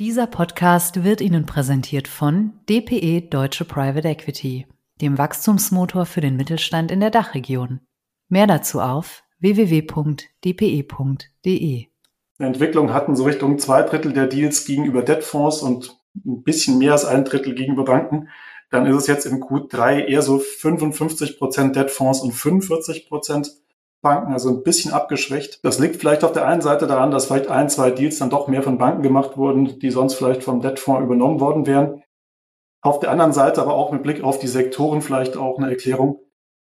Dieser Podcast wird Ihnen präsentiert von DPE Deutsche Private Equity, dem Wachstumsmotor für den Mittelstand in der Dachregion. Mehr dazu auf www.dpe.de. Entwicklung hatten so Richtung zwei Drittel der Deals gegenüber Debtfonds und ein bisschen mehr als ein Drittel gegenüber Banken. Dann ist es jetzt im Q3 eher so 55 Prozent Debtfonds und 45 Prozent Banken, also ein bisschen abgeschwächt. Das liegt vielleicht auf der einen Seite daran, dass vielleicht ein, zwei Deals dann doch mehr von Banken gemacht wurden, die sonst vielleicht vom Debtfonds übernommen worden wären. Auf der anderen Seite aber auch mit Blick auf die Sektoren vielleicht auch eine Erklärung,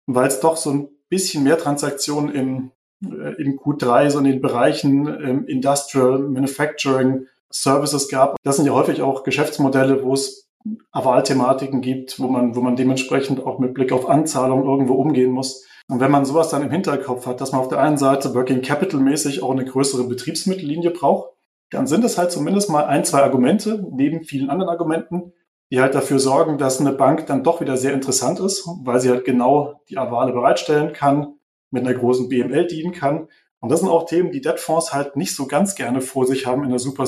weil es doch so ein bisschen mehr Transaktionen im, äh, im Q3, so in den Bereichen ähm, Industrial, Manufacturing, Services gab. Das sind ja häufig auch Geschäftsmodelle, wo es Avalthematiken gibt, wo man, wo man dementsprechend auch mit Blick auf Anzahlung irgendwo umgehen muss. Und wenn man sowas dann im Hinterkopf hat, dass man auf der einen Seite Working Capital mäßig auch eine größere Betriebsmittellinie braucht, dann sind es halt zumindest mal ein, zwei Argumente neben vielen anderen Argumenten, die halt dafür sorgen, dass eine Bank dann doch wieder sehr interessant ist, weil sie halt genau die Avale bereitstellen kann, mit einer großen BML dienen kann. Und das sind auch Themen, die Debtfonds halt nicht so ganz gerne vor sich haben in der Super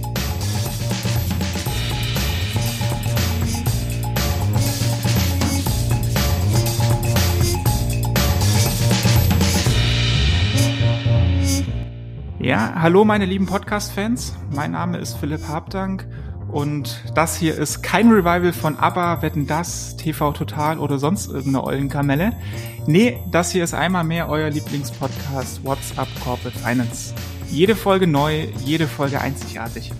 Ja, hallo meine lieben Podcast-Fans. Mein Name ist Philipp Habdank und das hier ist kein Revival von ABBA, Wetten Das, TV Total oder sonst irgendeine Eulenkamelle. Nee, das hier ist einmal mehr euer Lieblingspodcast What's Up Corporate Finance. Jede Folge neu, jede Folge einzigartig.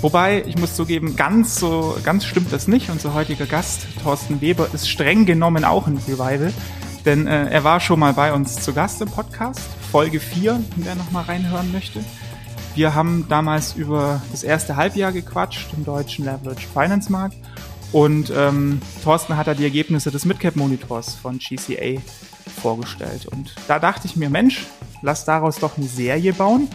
Wobei, ich muss zugeben, ganz so, ganz stimmt das nicht. Unser heutiger Gast, Thorsten Weber, ist streng genommen auch ein Revival. Denn äh, er war schon mal bei uns zu Gast im Podcast, Folge 4, wer noch mal reinhören möchte. Wir haben damals über das erste Halbjahr gequatscht im deutschen Leverage Finance Markt und ähm, Thorsten hat da die Ergebnisse des Midcap Monitors von GCA vorgestellt. Und da dachte ich mir, Mensch, lass daraus doch eine Serie bauen.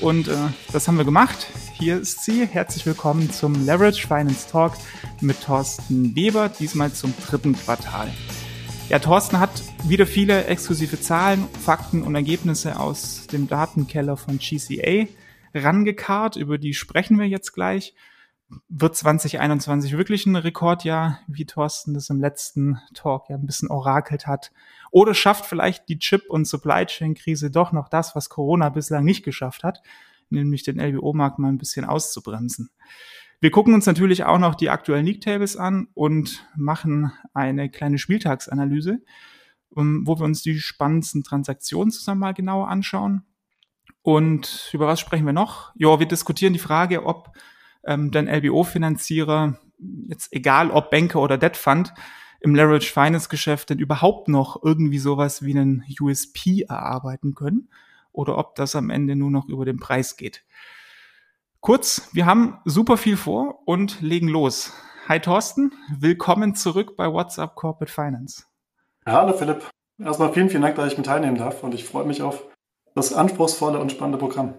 Und äh, das haben wir gemacht. Hier ist sie. Herzlich willkommen zum Leverage Finance Talk mit Thorsten Weber, diesmal zum dritten Quartal. Ja, Thorsten hat wieder viele exklusive Zahlen, Fakten und Ergebnisse aus dem Datenkeller von GCA rangekarrt. Über die sprechen wir jetzt gleich. Wird 2021 wirklich ein Rekordjahr, wie Thorsten das im letzten Talk ja ein bisschen orakelt hat? Oder schafft vielleicht die Chip- und Supply Chain-Krise doch noch das, was Corona bislang nicht geschafft hat, nämlich den LBO-Markt mal ein bisschen auszubremsen? Wir gucken uns natürlich auch noch die aktuellen League Tables an und machen eine kleine Spieltagsanalyse, wo wir uns die spannendsten Transaktionen zusammen mal genauer anschauen. Und über was sprechen wir noch? Ja, wir diskutieren die Frage, ob ähm, denn LBO-Finanzierer, jetzt egal ob Banker oder Debt Fund, im Leverage Finance Geschäft denn überhaupt noch irgendwie sowas wie einen USP erarbeiten können oder ob das am Ende nur noch über den Preis geht. Kurz, wir haben super viel vor und legen los. Hi Thorsten, willkommen zurück bei WhatsApp Corporate Finance. Ja, hallo Philipp. Erstmal vielen, vielen Dank, dass ich mit teilnehmen darf und ich freue mich auf das anspruchsvolle und spannende Programm.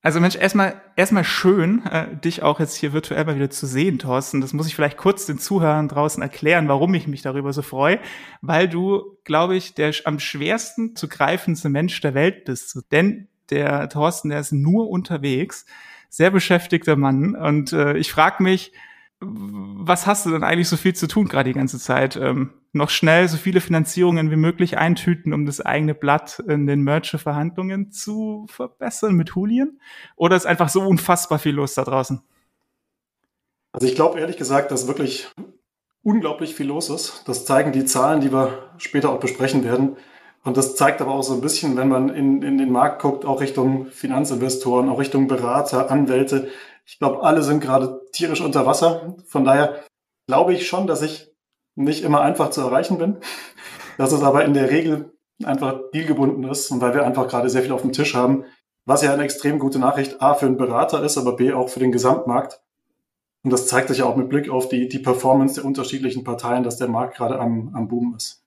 Also Mensch, erstmal erstmal schön, äh, dich auch jetzt hier virtuell mal wieder zu sehen, Thorsten. Das muss ich vielleicht kurz den Zuhörern draußen erklären, warum ich mich darüber so freue, weil du, glaube ich, der am schwersten zu greifendste Mensch der Welt bist. Denn der Thorsten, der ist nur unterwegs sehr beschäftigter Mann. Und äh, ich frage mich, was hast du denn eigentlich so viel zu tun gerade die ganze Zeit? Ähm, noch schnell so viele Finanzierungen wie möglich eintüten, um das eigene Blatt in den Merger-Verhandlungen zu verbessern mit Hulien? Oder ist einfach so unfassbar viel los da draußen? Also ich glaube ehrlich gesagt, dass wirklich unglaublich viel los ist. Das zeigen die Zahlen, die wir später auch besprechen werden. Und das zeigt aber auch so ein bisschen, wenn man in, in den Markt guckt, auch Richtung Finanzinvestoren, auch Richtung Berater, Anwälte. Ich glaube, alle sind gerade tierisch unter Wasser. Von daher glaube ich schon, dass ich nicht immer einfach zu erreichen bin. Dass es aber in der Regel einfach dealgebunden ist und weil wir einfach gerade sehr viel auf dem Tisch haben, was ja eine extrem gute Nachricht A für einen Berater ist, aber B auch für den Gesamtmarkt. Und das zeigt sich ja auch mit Blick auf die, die Performance der unterschiedlichen Parteien, dass der Markt gerade am, am Boom ist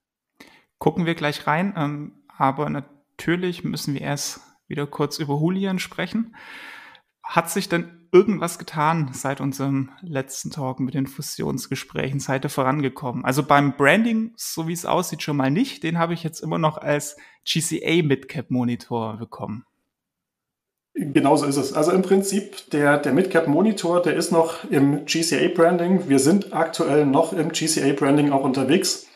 gucken wir gleich rein. Ähm, aber natürlich müssen wir erst wieder kurz über Julian sprechen. Hat sich denn irgendwas getan seit unserem letzten Talk mit den Fusionsgesprächen? Seid ihr vorangekommen? Also beim Branding, so wie es aussieht, schon mal nicht. Den habe ich jetzt immer noch als GCA Midcap Monitor bekommen. Genauso ist es. Also im Prinzip, der, der Midcap Monitor, der ist noch im GCA Branding. Wir sind aktuell noch im GCA Branding auch unterwegs.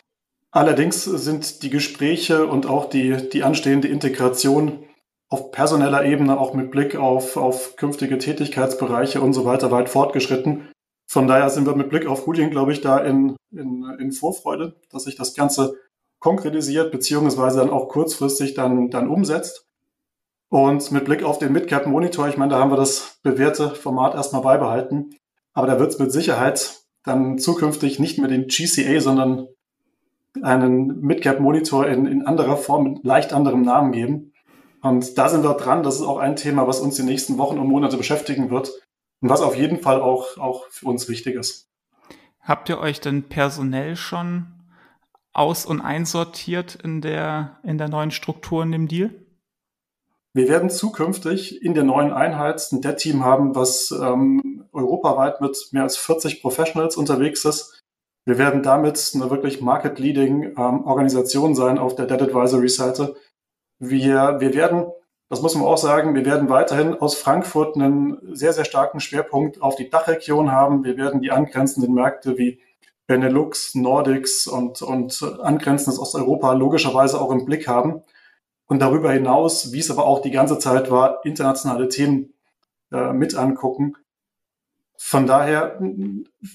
Allerdings sind die Gespräche und auch die, die anstehende Integration auf personeller Ebene, auch mit Blick auf, auf künftige Tätigkeitsbereiche und so weiter, weit fortgeschritten. Von daher sind wir mit Blick auf Julien, glaube ich, da in, in, in Vorfreude, dass sich das Ganze konkretisiert, beziehungsweise dann auch kurzfristig dann, dann umsetzt. Und mit Blick auf den Midcap Monitor, ich meine, da haben wir das bewährte Format erstmal beibehalten. Aber da wird es mit Sicherheit dann zukünftig nicht mehr den GCA, sondern einen Midcap Monitor in, in anderer Form mit leicht anderem Namen geben. Und da sind wir dran. Das ist auch ein Thema, was uns die nächsten Wochen und Monate beschäftigen wird und was auf jeden Fall auch, auch für uns wichtig ist. Habt ihr euch denn personell schon aus- und einsortiert in der, in der neuen Struktur in dem Deal? Wir werden zukünftig in der neuen Einheit ein Dead-Team haben, was ähm, europaweit mit mehr als 40 Professionals unterwegs ist. Wir werden damit eine wirklich market-leading ähm, Organisation sein auf der Dead Advisory-Seite. Wir, wir werden, das muss man auch sagen, wir werden weiterhin aus Frankfurt einen sehr, sehr starken Schwerpunkt auf die Dachregion haben. Wir werden die angrenzenden Märkte wie Benelux, Nordics und, und angrenzendes Osteuropa logischerweise auch im Blick haben und darüber hinaus, wie es aber auch die ganze Zeit war, internationale Themen äh, mit angucken. Von daher,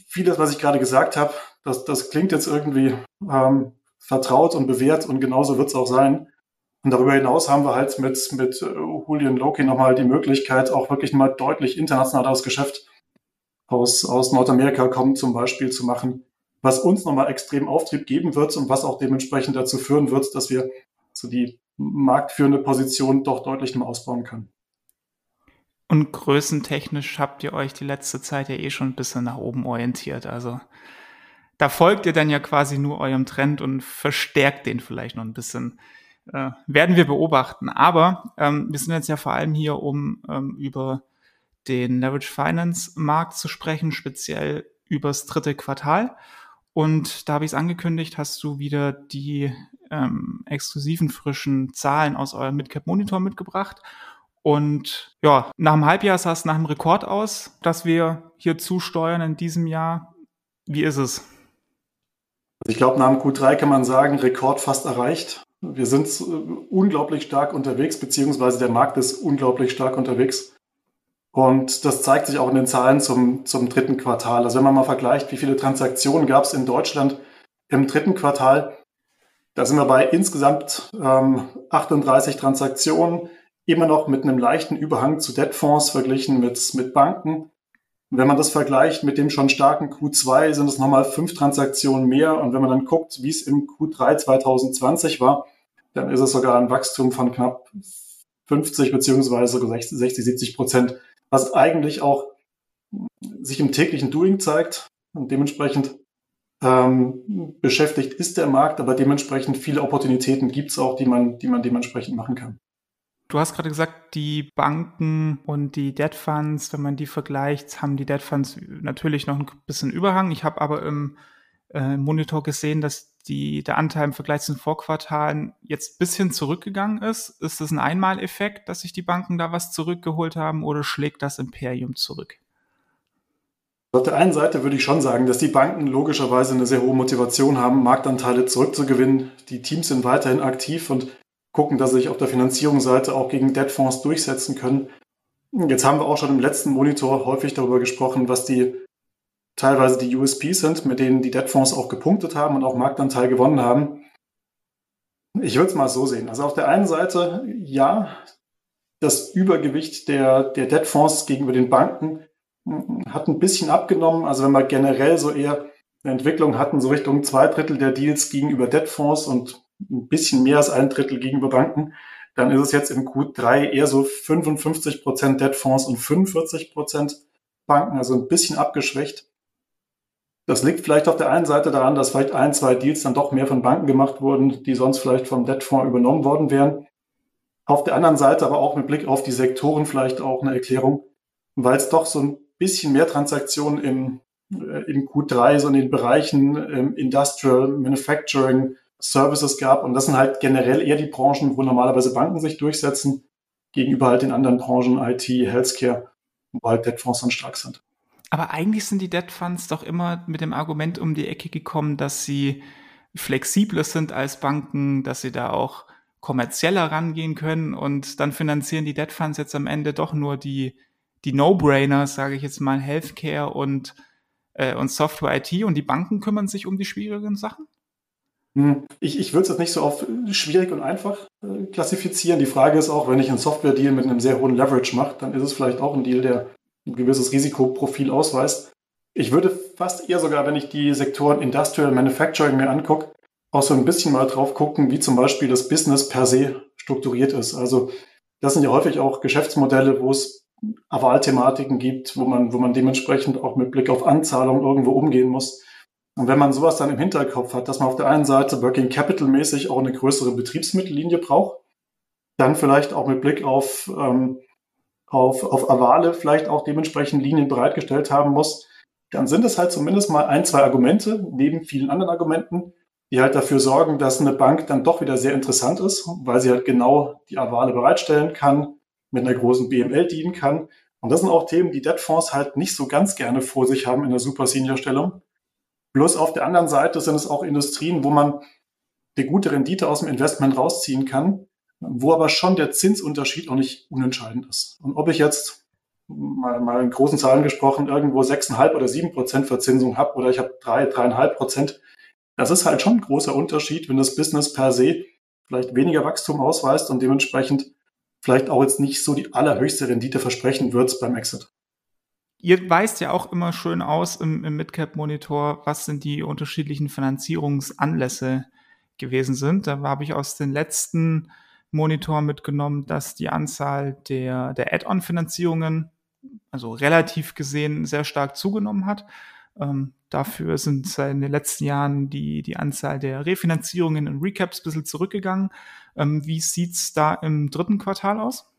vieles, was ich gerade gesagt habe, das, das klingt jetzt irgendwie ähm, vertraut und bewährt und genauso wird es auch sein. Und darüber hinaus haben wir halt mit, mit äh, Julian Loki nochmal die Möglichkeit, auch wirklich mal deutlich internationales Geschäft aus, aus Nordamerika kommen zum Beispiel zu machen, was uns nochmal extrem Auftrieb geben wird und was auch dementsprechend dazu führen wird, dass wir so die marktführende Position doch deutlich noch ausbauen können. Und größentechnisch habt ihr euch die letzte Zeit ja eh schon ein bisschen nach oben orientiert. Also da folgt ihr dann ja quasi nur eurem Trend und verstärkt den vielleicht noch ein bisschen. Äh, werden wir beobachten. Aber ähm, wir sind jetzt ja vor allem hier, um ähm, über den Leverage Finance Markt zu sprechen, speziell übers dritte Quartal. Und da habe ich es angekündigt, hast du wieder die ähm, exklusiven frischen Zahlen aus eurem Midcap Monitor mitgebracht. Und ja, nach einem Halbjahr sah es nach einem Rekord aus, dass wir hier zusteuern in diesem Jahr. Wie ist es? Ich glaube, nach dem Q3 kann man sagen, Rekord fast erreicht. Wir sind äh, unglaublich stark unterwegs, beziehungsweise der Markt ist unglaublich stark unterwegs. Und das zeigt sich auch in den Zahlen zum, zum dritten Quartal. Also wenn man mal vergleicht, wie viele Transaktionen gab es in Deutschland im dritten Quartal, da sind wir bei insgesamt ähm, 38 Transaktionen, immer noch mit einem leichten Überhang zu Debtfonds verglichen mit, mit Banken. Wenn man das vergleicht mit dem schon starken Q2, sind es nochmal fünf Transaktionen mehr. Und wenn man dann guckt, wie es im Q3 2020 war, dann ist es sogar ein Wachstum von knapp 50 beziehungsweise 60, 70 Prozent, was eigentlich auch sich im täglichen Doing zeigt. Und dementsprechend ähm, beschäftigt ist der Markt, aber dementsprechend viele Opportunitäten gibt es auch, die man, die man dementsprechend machen kann. Du hast gerade gesagt, die Banken und die Debt Funds, wenn man die vergleicht, haben die Debt Funds natürlich noch ein bisschen Überhang. Ich habe aber im äh, Monitor gesehen, dass die, der Anteil im Vergleich zu den Vorquartalen jetzt bisschen zurückgegangen ist. Ist das ein Einmaleffekt, dass sich die Banken da was zurückgeholt haben oder schlägt das Imperium zurück? Auf der einen Seite würde ich schon sagen, dass die Banken logischerweise eine sehr hohe Motivation haben, Marktanteile zurückzugewinnen. Die Teams sind weiterhin aktiv und gucken, dass sie sich auf der Finanzierungsseite auch gegen Debtfonds durchsetzen können. Jetzt haben wir auch schon im letzten Monitor häufig darüber gesprochen, was die teilweise die USPs sind, mit denen die Debtfonds auch gepunktet haben und auch Marktanteil gewonnen haben. Ich würde es mal so sehen. Also auf der einen Seite, ja, das Übergewicht der, der Debtfonds gegenüber den Banken hat ein bisschen abgenommen. Also wenn wir generell so eher eine Entwicklung hatten, so Richtung zwei Drittel der Deals gegenüber Debtfonds und ein bisschen mehr als ein Drittel gegenüber Banken, dann ist es jetzt im Q3 eher so 55 Prozent Debtfonds und 45 Prozent Banken, also ein bisschen abgeschwächt. Das liegt vielleicht auf der einen Seite daran, dass vielleicht ein, zwei Deals dann doch mehr von Banken gemacht wurden, die sonst vielleicht vom Debtfonds übernommen worden wären. Auf der anderen Seite aber auch mit Blick auf die Sektoren vielleicht auch eine Erklärung, weil es doch so ein bisschen mehr Transaktionen im, äh, im Q3, so in den Bereichen ähm, Industrial, Manufacturing, Services gab. Und das sind halt generell eher die Branchen, wo normalerweise Banken sich durchsetzen, gegenüber halt den anderen Branchen IT, Healthcare, wo halt Debtfonds dann stark sind. Aber eigentlich sind die Debt Funds doch immer mit dem Argument um die Ecke gekommen, dass sie flexibler sind als Banken, dass sie da auch kommerzieller rangehen können und dann finanzieren die Debt Funds jetzt am Ende doch nur die, die No-Brainers, sage ich jetzt mal, Healthcare und, äh, und Software IT und die Banken kümmern sich um die schwierigen Sachen? Hm, ich, ich würde es jetzt nicht so auf schwierig und einfach äh, klassifizieren. Die Frage ist auch, wenn ich einen Software-Deal mit einem sehr hohen Leverage mache, dann ist es vielleicht auch ein Deal, der ein gewisses Risikoprofil ausweist. Ich würde fast eher sogar, wenn ich die Sektoren Industrial Manufacturing mir angucke, auch so ein bisschen mal drauf gucken, wie zum Beispiel das Business per se strukturiert ist. Also das sind ja häufig auch Geschäftsmodelle, wo es Avalthematiken gibt, wo man, wo man dementsprechend auch mit Blick auf Anzahlung irgendwo umgehen muss. Und wenn man sowas dann im Hinterkopf hat, dass man auf der einen Seite Working Capital mäßig auch eine größere Betriebsmittellinie braucht, dann vielleicht auch mit Blick auf ähm, auf, auf Avale vielleicht auch dementsprechend Linien bereitgestellt haben muss, dann sind es halt zumindest mal ein, zwei Argumente, neben vielen anderen Argumenten, die halt dafür sorgen, dass eine Bank dann doch wieder sehr interessant ist, weil sie halt genau die Avale bereitstellen kann, mit einer großen BML dienen kann. Und das sind auch Themen, die Debtfonds halt nicht so ganz gerne vor sich haben in der Super Bloß auf der anderen Seite sind es auch Industrien, wo man die gute Rendite aus dem Investment rausziehen kann, wo aber schon der Zinsunterschied auch nicht unentscheidend ist. Und ob ich jetzt mal, mal in großen Zahlen gesprochen irgendwo 6,5 oder 7 Prozent Verzinsung habe oder ich habe 3, 3,5 Prozent, das ist halt schon ein großer Unterschied, wenn das Business per se vielleicht weniger Wachstum ausweist und dementsprechend vielleicht auch jetzt nicht so die allerhöchste Rendite versprechen wird beim Exit. Ihr weist ja auch immer schön aus im, im Midcap-Monitor, was sind die unterschiedlichen Finanzierungsanlässe gewesen sind. Da habe ich aus den letzten Monitor mitgenommen, dass die Anzahl der, der Add-on-Finanzierungen, also relativ gesehen, sehr stark zugenommen hat. Ähm, dafür sind in den letzten Jahren die, die Anzahl der Refinanzierungen und Recaps ein bisschen zurückgegangen. Ähm, wie sieht's da im dritten Quartal aus?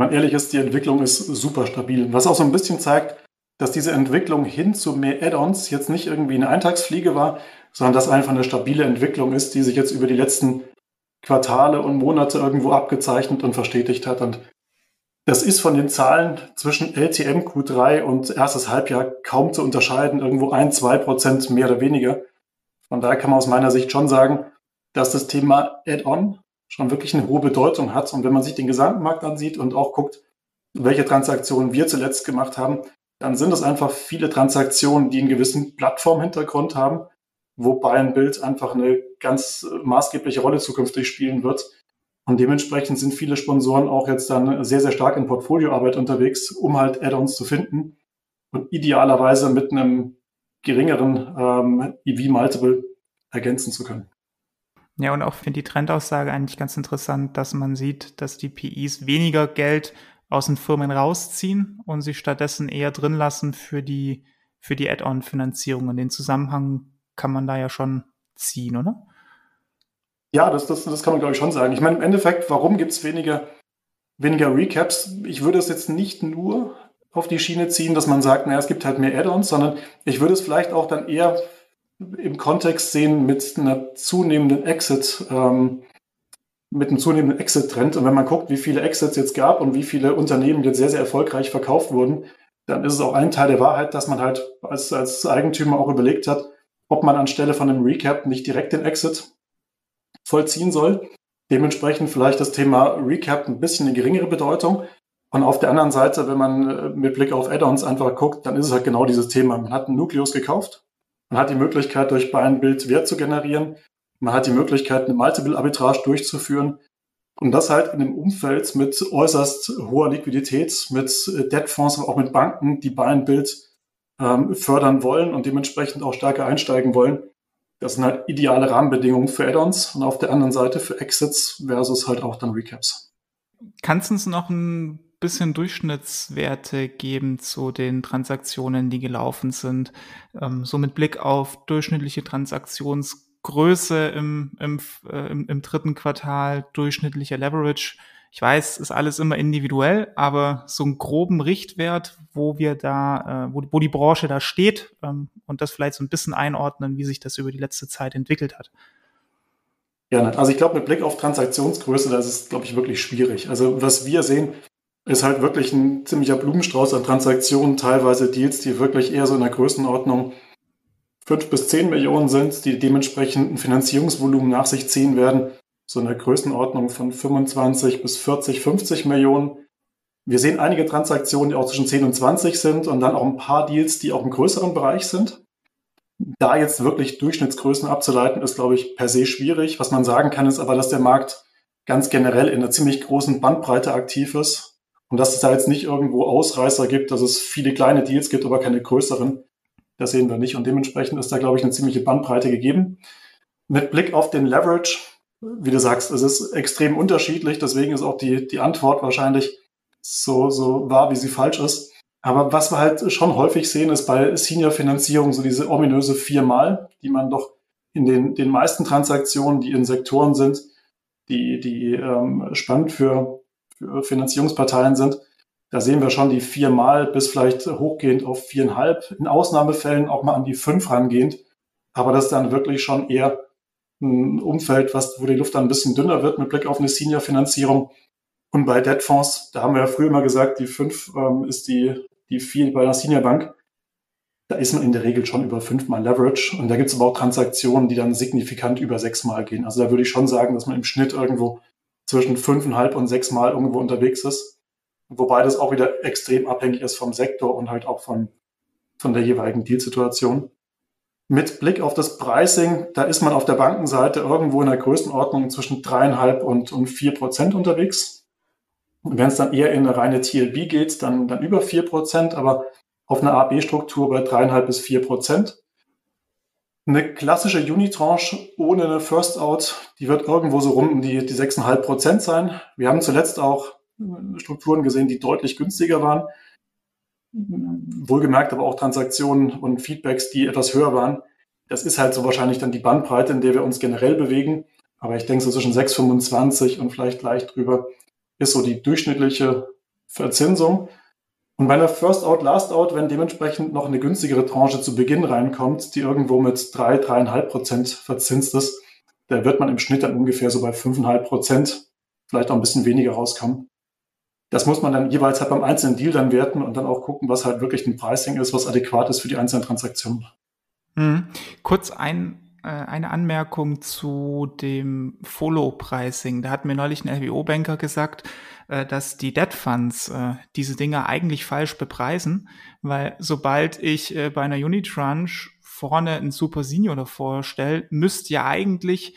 Man ehrlich ist, die Entwicklung ist super stabil. Was auch so ein bisschen zeigt, dass diese Entwicklung hin zu mehr Add-ons jetzt nicht irgendwie eine Eintagsfliege war, sondern dass einfach eine stabile Entwicklung ist, die sich jetzt über die letzten Quartale und Monate irgendwo abgezeichnet und verstetigt hat. Und das ist von den Zahlen zwischen LTM Q3 und erstes Halbjahr kaum zu unterscheiden, irgendwo ein, zwei Prozent mehr oder weniger. Von daher kann man aus meiner Sicht schon sagen, dass das Thema Add-on schon wirklich eine hohe Bedeutung hat. Und wenn man sich den gesamten Markt ansieht und auch guckt, welche Transaktionen wir zuletzt gemacht haben, dann sind es einfach viele Transaktionen, die einen gewissen Plattformhintergrund haben, wobei ein Bild einfach eine ganz maßgebliche Rolle zukünftig spielen wird. Und dementsprechend sind viele Sponsoren auch jetzt dann sehr, sehr stark in Portfolioarbeit unterwegs, um halt Add-ons zu finden und idealerweise mit einem geringeren ähm, EV-Multiple ergänzen zu können. Ja, und auch finde die Trendaussage eigentlich ganz interessant, dass man sieht, dass die PIs weniger Geld aus den Firmen rausziehen und sie stattdessen eher drin lassen für die, für die Add-on-Finanzierung. Und den Zusammenhang kann man da ja schon ziehen, oder? Ja, das, das, das kann man, glaube ich, schon sagen. Ich meine, im Endeffekt, warum gibt es weniger, weniger Recaps? Ich würde es jetzt nicht nur auf die Schiene ziehen, dass man sagt, naja, es gibt halt mehr Add-ons, sondern ich würde es vielleicht auch dann eher im Kontext sehen mit einer zunehmenden Exit, ähm, mit einem zunehmenden Exit-Trend. Und wenn man guckt, wie viele Exits jetzt gab und wie viele Unternehmen jetzt sehr, sehr erfolgreich verkauft wurden, dann ist es auch ein Teil der Wahrheit, dass man halt als, als Eigentümer auch überlegt hat, ob man anstelle von einem Recap nicht direkt den Exit vollziehen soll. Dementsprechend vielleicht das Thema Recap ein bisschen eine geringere Bedeutung. Und auf der anderen Seite, wenn man äh, mit Blick auf Add-ons einfach guckt, dann ist es halt genau dieses Thema. Man hat einen Nukleus gekauft, man hat die Möglichkeit, durch Buy and Build Wert zu generieren, man hat die Möglichkeit, eine Multiple-Arbitrage durchzuführen. Und das halt in einem Umfeld mit äußerst hoher Liquidität, mit äh, Debtfonds, aber auch mit Banken, die Buy and Build ähm, fördern wollen und dementsprechend auch stärker einsteigen wollen. Das sind halt ideale Rahmenbedingungen für Add-ons und auf der anderen Seite für Exits versus halt auch dann Recaps. Kannst du uns noch ein bisschen Durchschnittswerte geben zu den Transaktionen, die gelaufen sind? Ähm, so mit Blick auf durchschnittliche Transaktions Größe im, im, äh, im, im dritten Quartal, durchschnittlicher Leverage. Ich weiß, ist alles immer individuell, aber so einen groben Richtwert, wo wir da, äh, wo, wo die Branche da steht ähm, und das vielleicht so ein bisschen einordnen, wie sich das über die letzte Zeit entwickelt hat. Ja, also ich glaube, mit Blick auf Transaktionsgröße, das ist, glaube ich, wirklich schwierig. Also was wir sehen, ist halt wirklich ein ziemlicher Blumenstrauß an Transaktionen, teilweise Deals, die wirklich eher so in der Größenordnung fünf bis zehn Millionen sind, die dementsprechend ein Finanzierungsvolumen nach sich ziehen werden, so in der Größenordnung von 25 bis 40, 50 Millionen. Wir sehen einige Transaktionen, die auch zwischen 10 und 20 sind und dann auch ein paar Deals, die auch im größeren Bereich sind. Da jetzt wirklich Durchschnittsgrößen abzuleiten, ist, glaube ich, per se schwierig. Was man sagen kann, ist aber, dass der Markt ganz generell in einer ziemlich großen Bandbreite aktiv ist und dass es da jetzt nicht irgendwo Ausreißer gibt, dass es viele kleine Deals gibt, aber keine größeren. Das sehen wir nicht. Und dementsprechend ist da, glaube ich, eine ziemliche Bandbreite gegeben. Mit Blick auf den Leverage, wie du sagst, es ist extrem unterschiedlich. Deswegen ist auch die, die Antwort wahrscheinlich so, so wahr, wie sie falsch ist. Aber was wir halt schon häufig sehen, ist bei Senior-Finanzierung so diese ominöse viermal, die man doch in den, den meisten Transaktionen, die in Sektoren sind, die, die ähm, spannend für Finanzierungsparteien sind, da sehen wir schon die viermal bis vielleicht hochgehend auf viereinhalb, in Ausnahmefällen auch mal an die fünf rangehend. Aber das ist dann wirklich schon eher ein Umfeld, was, wo die Luft dann ein bisschen dünner wird mit Blick auf eine Senior-Finanzierung. Und bei Debtfonds, da haben wir ja früher immer gesagt, die fünf ähm, ist die, die vier bei einer Senior-Bank. Da ist man in der Regel schon über fünfmal Leverage. Und da gibt es aber auch Transaktionen, die dann signifikant über sechsmal gehen. Also da würde ich schon sagen, dass man im Schnitt irgendwo zwischen fünfeinhalb und sechs Mal irgendwo unterwegs ist. Wobei das auch wieder extrem abhängig ist vom Sektor und halt auch von, von der jeweiligen Dealsituation. Mit Blick auf das Pricing, da ist man auf der Bankenseite irgendwo in der Größenordnung zwischen dreieinhalb und, vier Prozent unterwegs. Und wenn es dann eher in eine reine TLB geht, dann, dann über vier Prozent, aber auf einer AB-Struktur bei dreieinhalb bis vier Prozent. Eine klassische Unitranche ohne eine First Out, die wird irgendwo so rum um die, die 6,5 Prozent sein. Wir haben zuletzt auch Strukturen gesehen, die deutlich günstiger waren. Wohlgemerkt aber auch Transaktionen und Feedbacks, die etwas höher waren. Das ist halt so wahrscheinlich dann die Bandbreite, in der wir uns generell bewegen. Aber ich denke, so zwischen 6,25 und vielleicht leicht drüber ist so die durchschnittliche Verzinsung. Und bei einer First Out, Last Out, wenn dementsprechend noch eine günstigere Tranche zu Beginn reinkommt, die irgendwo mit drei, dreieinhalb Prozent verzinst ist, da wird man im Schnitt dann ungefähr so bei fünfeinhalb Prozent, vielleicht auch ein bisschen weniger rauskommen. Das muss man dann jeweils halt beim einzelnen Deal dann werten und dann auch gucken, was halt wirklich ein Pricing ist, was adäquat ist für die einzelnen Transaktionen. Mhm. Kurz ein äh, eine Anmerkung zu dem Follow-Pricing. Da hat mir neulich ein LBO-Banker gesagt, äh, dass die Debt Funds äh, diese Dinge eigentlich falsch bepreisen, weil sobald ich bei einer Unitranche vorne ein Super Senior davor stelle, müsste ja eigentlich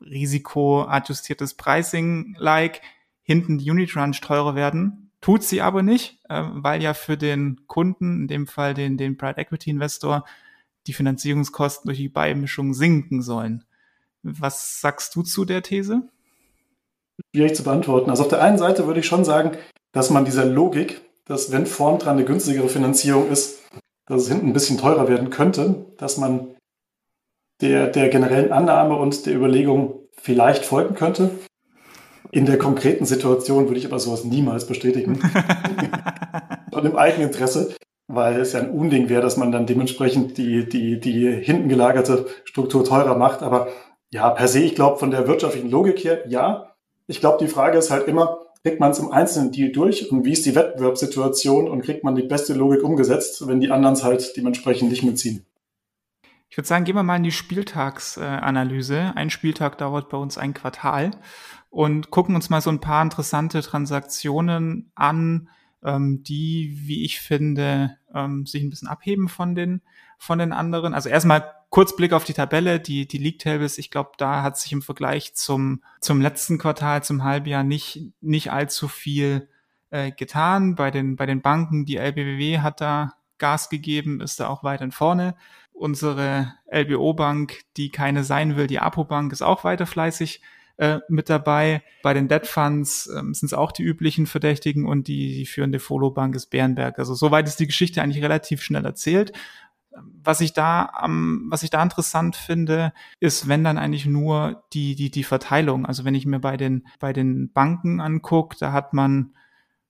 risikoadjustiertes Pricing-like hinten die Unitranche teurer werden. Tut sie aber nicht, weil ja für den Kunden, in dem Fall den, den Private Equity Investor, die Finanzierungskosten durch die Beimischung sinken sollen. Was sagst du zu der These? Schwierig zu beantworten. Also auf der einen Seite würde ich schon sagen, dass man dieser Logik, dass wenn vorn dran eine günstigere Finanzierung ist, dass es hinten ein bisschen teurer werden könnte, dass man der, der generellen Annahme und der Überlegung vielleicht folgen könnte. In der konkreten Situation würde ich aber sowas niemals bestätigen. und im Eigeninteresse weil es ja ein Unding wäre, dass man dann dementsprechend die, die, die hinten gelagerte Struktur teurer macht. Aber ja, per se, ich glaube, von der wirtschaftlichen Logik her, ja. Ich glaube, die Frage ist halt immer, kriegt man es im einzelnen Deal durch und wie ist die Wettbewerbssituation und kriegt man die beste Logik umgesetzt, wenn die anderen es halt dementsprechend nicht mitziehen. Ich würde sagen, gehen wir mal in die Spieltagsanalyse. Ein Spieltag dauert bei uns ein Quartal und gucken uns mal so ein paar interessante Transaktionen an, ähm, die, wie ich finde, ähm, sich ein bisschen abheben von den, von den anderen. Also erstmal kurz Blick auf die Tabelle, die, die League Tables. Ich glaube, da hat sich im Vergleich zum, zum letzten Quartal, zum Halbjahr nicht, nicht allzu viel äh, getan. Bei den, bei den Banken, die LBBW hat da Gas gegeben, ist da auch weiter vorne. Unsere LBO-Bank, die keine sein will, die Apo-Bank, ist auch weiter fleißig äh, mit dabei. Bei den Debt Funds ähm, sind es auch die üblichen Verdächtigen und die, die führende Follow-Bank ist Bärenberg. Also soweit ist die Geschichte eigentlich relativ schnell erzählt. Was ich da am, was ich da interessant finde, ist, wenn dann eigentlich nur die, die, die Verteilung. Also wenn ich mir bei den, bei den Banken angucke, da hat man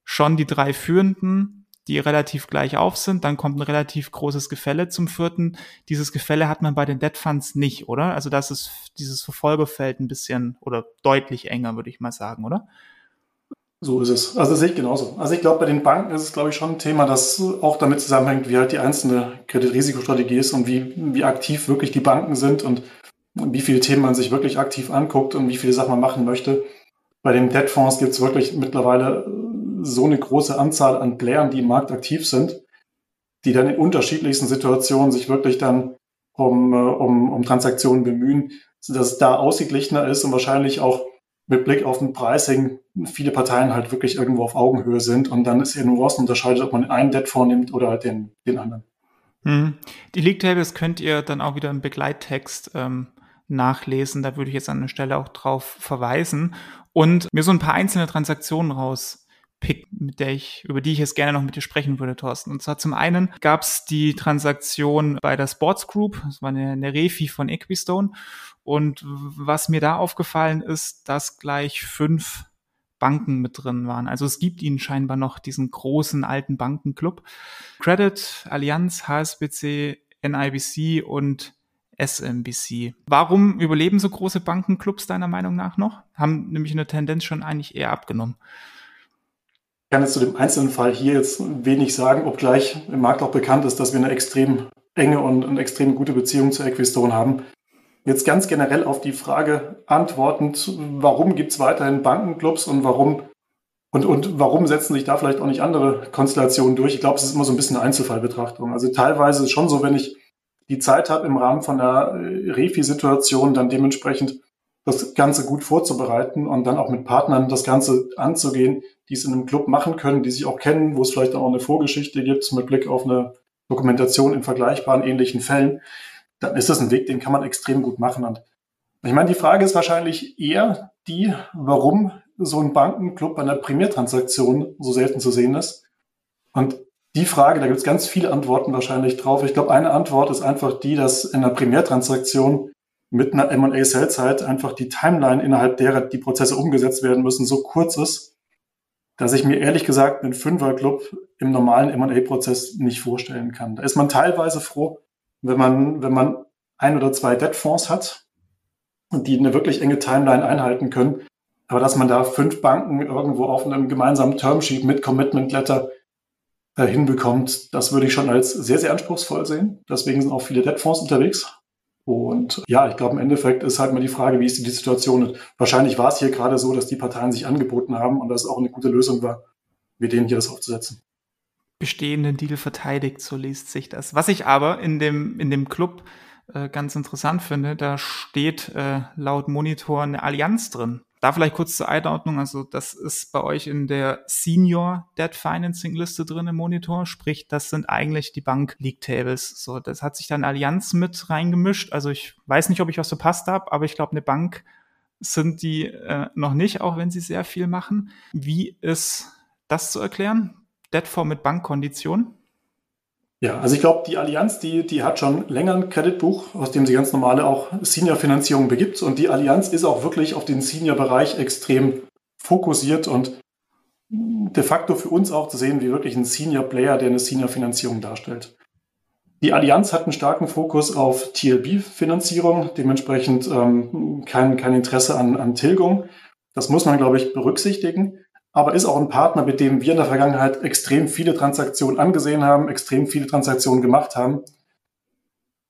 schon die drei Führenden, die relativ gleich auf sind. Dann kommt ein relativ großes Gefälle zum vierten. Dieses Gefälle hat man bei den Debt Funds nicht, oder? Also das ist dieses Verfolgerfeld ein bisschen oder deutlich enger, würde ich mal sagen, oder? So ist es. Also das sehe ich genauso. Also ich glaube, bei den Banken ist es, glaube ich, schon ein Thema, das auch damit zusammenhängt, wie halt die einzelne Kreditrisikostrategie ist und wie, wie aktiv wirklich die Banken sind und wie viele Themen man sich wirklich aktiv anguckt und wie viele Sachen man machen möchte. Bei den Debtfonds gibt es wirklich mittlerweile so eine große Anzahl an Playern, die im Markt aktiv sind, die dann in unterschiedlichsten Situationen sich wirklich dann um, äh, um, um Transaktionen bemühen, dass es da ausgeglichener ist und wahrscheinlich auch mit Blick auf den Pricing viele Parteien halt wirklich irgendwo auf Augenhöhe sind und dann ist ja nur was unterscheidet, ob man einen Debt vornimmt oder halt den, den anderen. Hm. Die League Tables könnt ihr dann auch wieder im Begleittext ähm, nachlesen. Da würde ich jetzt an der Stelle auch drauf verweisen und mir so ein paar einzelne Transaktionen raus Pick, mit der ich, über die ich jetzt gerne noch mit dir sprechen würde, Thorsten. Und zwar zum einen gab es die Transaktion bei der Sports Group, das war eine, eine Refi von Equistone. Und was mir da aufgefallen ist, dass gleich fünf Banken mit drin waren. Also es gibt ihnen scheinbar noch diesen großen alten Bankenclub. Credit, Allianz, HSBC, NIBC und SMBC. Warum überleben so große Bankenclubs deiner Meinung nach noch? Haben nämlich eine Tendenz schon eigentlich eher abgenommen kann jetzt zu dem einzelnen Fall hier jetzt wenig sagen, obgleich im Markt auch bekannt ist, dass wir eine extrem enge und eine extrem gute Beziehung zu Equistone haben. Jetzt ganz generell auf die Frage antwortend, warum gibt es weiterhin Bankenclubs und warum und, und warum setzen sich da vielleicht auch nicht andere Konstellationen durch? Ich glaube, es ist immer so ein bisschen eine Einzelfallbetrachtung. Also teilweise ist schon so, wenn ich die Zeit habe im Rahmen von der Refi-Situation, dann dementsprechend das Ganze gut vorzubereiten und dann auch mit Partnern das Ganze anzugehen, die es in einem Club machen können, die sich auch kennen, wo es vielleicht auch eine Vorgeschichte gibt mit Blick auf eine Dokumentation in vergleichbaren ähnlichen Fällen, dann ist das ein Weg, den kann man extrem gut machen. Und ich meine, die Frage ist wahrscheinlich eher die, warum so ein Bankenclub bei einer Primärtransaktion so selten zu sehen ist. Und die Frage, da gibt es ganz viele Antworten wahrscheinlich drauf. Ich glaube, eine Antwort ist einfach die, dass in einer Primärtransaktion mit einer M&A-Sell-Zeit einfach die Timeline, innerhalb derer die Prozesse umgesetzt werden müssen, so kurz ist, dass ich mir ehrlich gesagt einen Fünfer-Club im normalen M&A-Prozess nicht vorstellen kann. Da ist man teilweise froh, wenn man, wenn man ein oder zwei Debt-Fonds hat und die eine wirklich enge Timeline einhalten können. Aber dass man da fünf Banken irgendwo auf einem gemeinsamen Termsheet mit Commitment Letter äh, hinbekommt, das würde ich schon als sehr, sehr anspruchsvoll sehen. Deswegen sind auch viele Debt-Fonds unterwegs. Und ja, ich glaube, im Endeffekt ist halt mal die Frage, wie ist die Situation? wahrscheinlich war es hier gerade so, dass die Parteien sich angeboten haben und das auch eine gute Lösung war, mit denen hier das aufzusetzen. Bestehenden Deal verteidigt, so liest sich das. Was ich aber in dem, in dem Club äh, ganz interessant finde, da steht äh, laut Monitor eine Allianz drin. Da vielleicht kurz zur Einordnung, also das ist bei euch in der Senior Debt Financing Liste drin im Monitor, sprich, das sind eigentlich die Bank League Tables. So, das hat sich dann Allianz mit reingemischt. Also ich weiß nicht, ob ich was verpasst habe, aber ich glaube, eine Bank sind die äh, noch nicht, auch wenn sie sehr viel machen. Wie ist das zu erklären? Debt mit Bankkondition? Ja, also ich glaube, die Allianz, die, die hat schon länger ein Kreditbuch, aus dem sie ganz normale auch Senior-Finanzierung begibt. Und die Allianz ist auch wirklich auf den Senior-Bereich extrem fokussiert und de facto für uns auch zu sehen, wie wirklich ein Senior-Player, der eine Senior-Finanzierung darstellt. Die Allianz hat einen starken Fokus auf TLB-Finanzierung, dementsprechend ähm, kein, kein Interesse an, an Tilgung. Das muss man, glaube ich, berücksichtigen aber ist auch ein Partner, mit dem wir in der Vergangenheit extrem viele Transaktionen angesehen haben, extrem viele Transaktionen gemacht haben.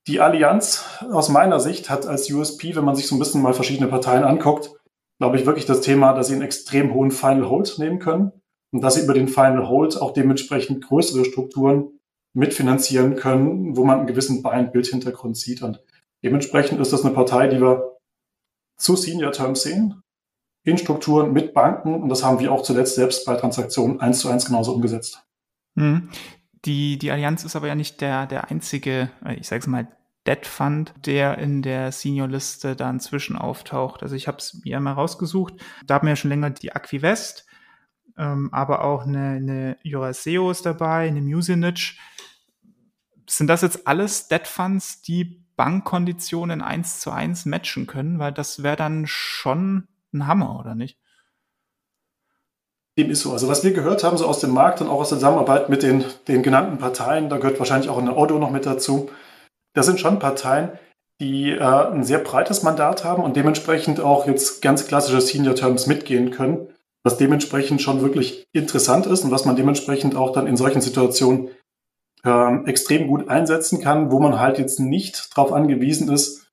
Die Allianz aus meiner Sicht hat als USP, wenn man sich so ein bisschen mal verschiedene Parteien anguckt, glaube ich wirklich das Thema, dass sie einen extrem hohen Final Hold nehmen können und dass sie über den Final Hold auch dementsprechend größere Strukturen mitfinanzieren können, wo man einen gewissen Buy-and-Build-Hintergrund sieht. Und dementsprechend ist das eine Partei, die wir zu Senior Terms sehen, in Strukturen mit Banken und das haben wir auch zuletzt selbst bei Transaktionen eins zu eins genauso umgesetzt. Mhm. Die, die Allianz ist aber ja nicht der, der einzige, äh, ich sage es mal, Debt Fund, der in der Senior-Liste da inzwischen auftaucht. Also ich habe es mir mal rausgesucht. Da haben wir ja schon länger die Aquivest, ähm, aber auch eine, eine Euraseo ist dabei, eine Musinich. sind das jetzt alles Debt Funds, die Bankkonditionen eins zu eins matchen können? Weil das wäre dann schon ein Hammer, oder nicht? Dem ist so. Also was wir gehört haben, so aus dem Markt und auch aus der Zusammenarbeit mit den, den genannten Parteien, da gehört wahrscheinlich auch eine Auto noch mit dazu. Das sind schon Parteien, die äh, ein sehr breites Mandat haben und dementsprechend auch jetzt ganz klassische Senior Terms mitgehen können, was dementsprechend schon wirklich interessant ist und was man dementsprechend auch dann in solchen Situationen äh, extrem gut einsetzen kann, wo man halt jetzt nicht darauf angewiesen ist,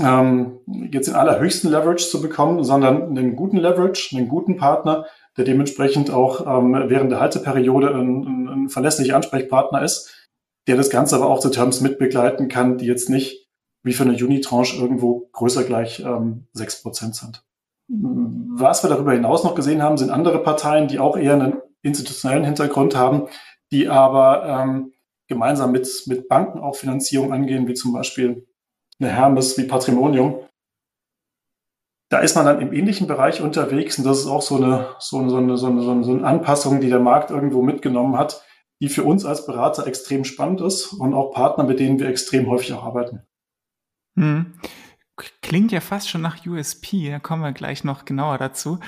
ähm, jetzt den allerhöchsten Leverage zu bekommen, sondern einen guten Leverage, einen guten Partner, der dementsprechend auch ähm, während der Halteperiode ein, ein, ein verlässlicher Ansprechpartner ist, der das Ganze aber auch zu Terms mitbegleiten kann, die jetzt nicht wie für eine Unitranche irgendwo größer gleich ähm, 6% sind. Was wir darüber hinaus noch gesehen haben, sind andere Parteien, die auch eher einen institutionellen Hintergrund haben, die aber ähm, gemeinsam mit, mit Banken auch Finanzierung angehen, wie zum Beispiel eine Hermes, wie Patrimonium, da ist man dann im ähnlichen Bereich unterwegs und das ist auch so eine, so eine, so eine, so eine, so eine Anpassung, die der Markt irgendwo mitgenommen hat, die für uns als Berater extrem spannend ist und auch Partner, mit denen wir extrem häufig auch arbeiten. Hm. Klingt ja fast schon nach USP, da kommen wir gleich noch genauer dazu.